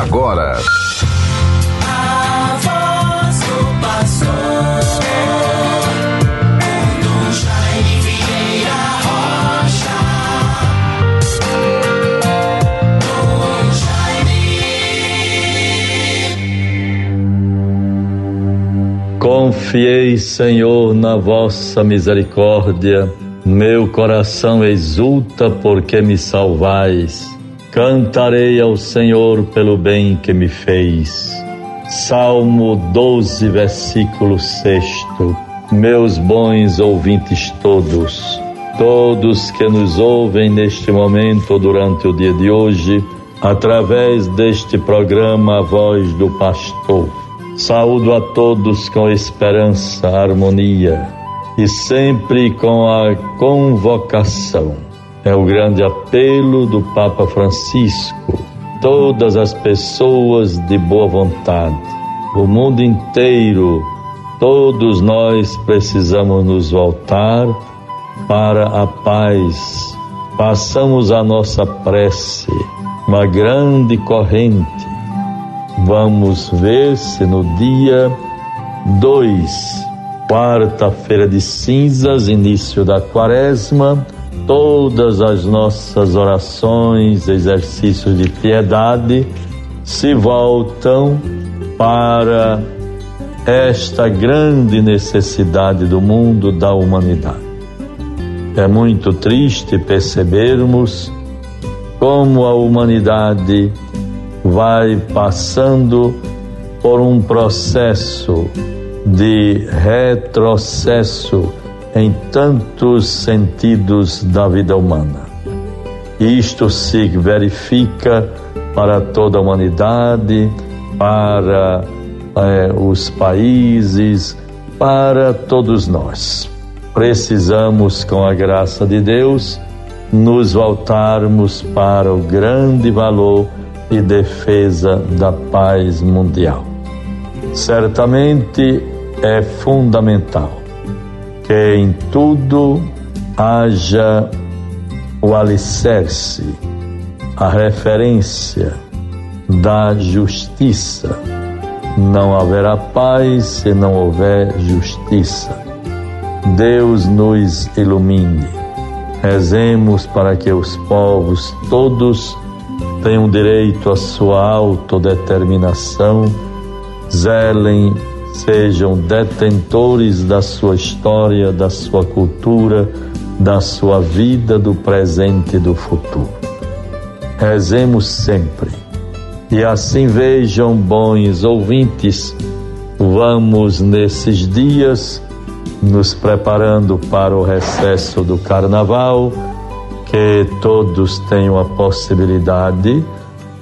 agora. Confiei, Senhor, na vossa misericórdia. Meu coração exulta porque me salvais. Cantarei ao Senhor pelo bem que me fez. Salmo 12, versículo 6. Meus bons ouvintes todos, todos que nos ouvem neste momento durante o dia de hoje, através deste programa A Voz do Pastor. Saúdo a todos com esperança, harmonia e sempre com a convocação é o grande apelo do Papa Francisco. Todas as pessoas de boa vontade, o mundo inteiro, todos nós precisamos nos voltar para a paz. Passamos a nossa prece, uma grande corrente. Vamos ver se no dia 2, quarta-feira de cinzas, início da quaresma, todas as nossas orações, exercícios de piedade se voltam para esta grande necessidade do mundo, da humanidade. É muito triste percebermos como a humanidade vai passando por um processo de retrocesso em tantos sentidos da vida humana. Isto se verifica para toda a humanidade, para é, os países, para todos nós. Precisamos, com a graça de Deus, nos voltarmos para o grande valor e defesa da paz mundial. Certamente é fundamental que em tudo haja o alicerce, a referência da justiça. Não haverá paz se não houver justiça. Deus nos ilumine. Rezemos para que os povos todos tenham direito à sua autodeterminação, zelem sejam detentores da sua história, da sua cultura, da sua vida, do presente e do futuro. Rezemos sempre. E assim vejam, bons ouvintes, vamos nesses dias nos preparando para o recesso do carnaval, que todos tenham a possibilidade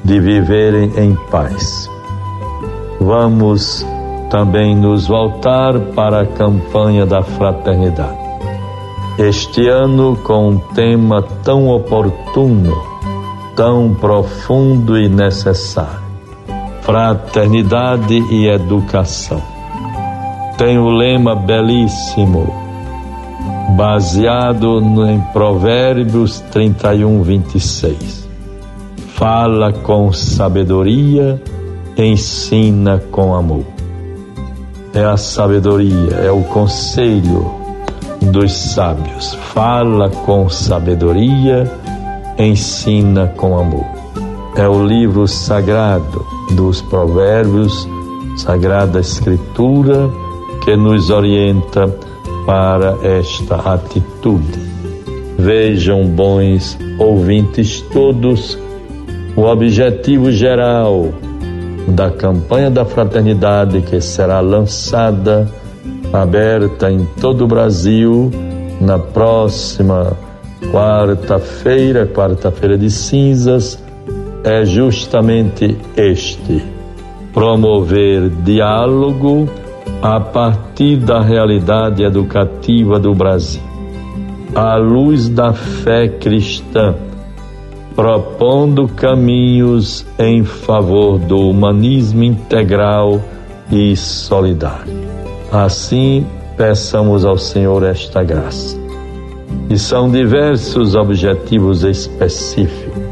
de viverem em paz. Vamos também nos voltar para a campanha da fraternidade. Este ano, com um tema tão oportuno, tão profundo e necessário: fraternidade e educação. Tem o um lema belíssimo, baseado em Provérbios 31, 26. Fala com sabedoria, ensina com amor é a sabedoria, é o conselho dos sábios. Fala com sabedoria, ensina com amor. É o livro sagrado dos Provérbios, Sagrada Escritura, que nos orienta para esta atitude. Vejam, bons ouvintes todos, o objetivo geral da campanha da fraternidade que será lançada, aberta em todo o Brasil na próxima quarta-feira, quarta-feira de cinzas, é justamente este: promover diálogo a partir da realidade educativa do Brasil, à luz da fé cristã propondo caminhos em favor do humanismo integral e solidário. Assim, peçamos ao Senhor esta graça. E são diversos objetivos específicos.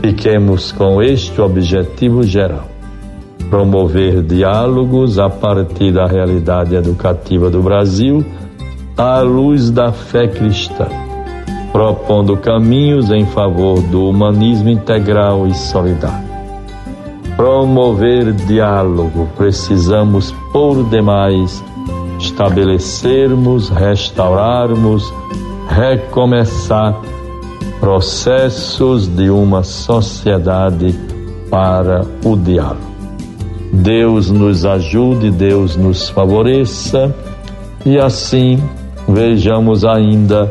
Fiquemos com este objetivo geral: promover diálogos a partir da realidade educativa do Brasil à luz da fé cristã, propondo caminhos em favor do humanismo integral e solidário. Promover diálogo, precisamos por demais estabelecermos, restaurarmos, recomeçar processos de uma sociedade para o diálogo. Deus nos ajude, Deus nos favoreça e assim vejamos ainda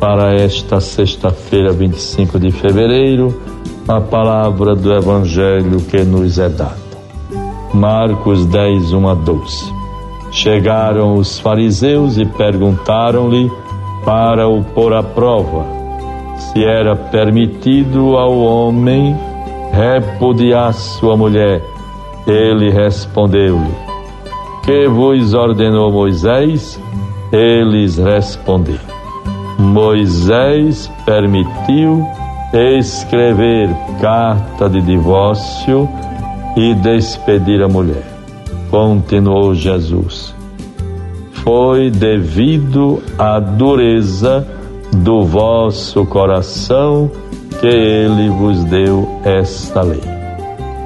para esta sexta-feira, 25 de fevereiro, a palavra do Evangelho que nos é dada. Marcos 10, 1 a 12. Chegaram os fariseus e perguntaram-lhe para o pôr à prova se era permitido ao homem repudiar sua mulher. Ele respondeu-lhe: Que vos ordenou Moisés? Eles responderam: Moisés permitiu escrever carta de divórcio e despedir a mulher. Continuou Jesus. Foi devido à dureza do vosso coração que ele vos deu esta lei.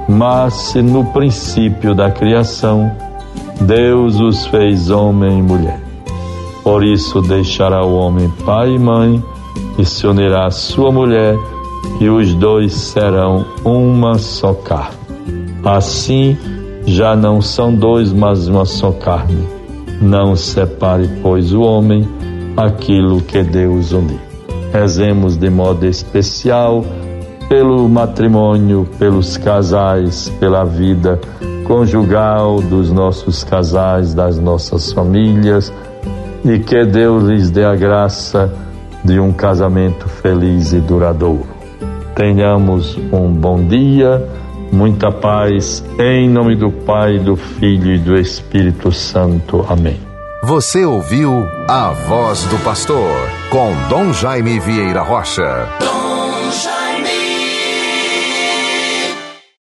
Mas se no princípio da criação Deus os fez homem e mulher. Por isso deixará o homem pai e mãe e se unirá à sua mulher e os dois serão uma só carne. Assim, já não são dois, mas uma só carne. Não separe, pois, o homem aquilo que Deus uniu. Rezemos de modo especial pelo matrimônio, pelos casais, pela vida conjugal dos nossos casais, das nossas famílias e que Deus lhes dê a graça de um casamento feliz e duradouro. Tenhamos um bom dia, muita paz, em nome do Pai, do Filho e do Espírito Santo. Amém. Você ouviu a voz do pastor com Dom Jaime Vieira Rocha.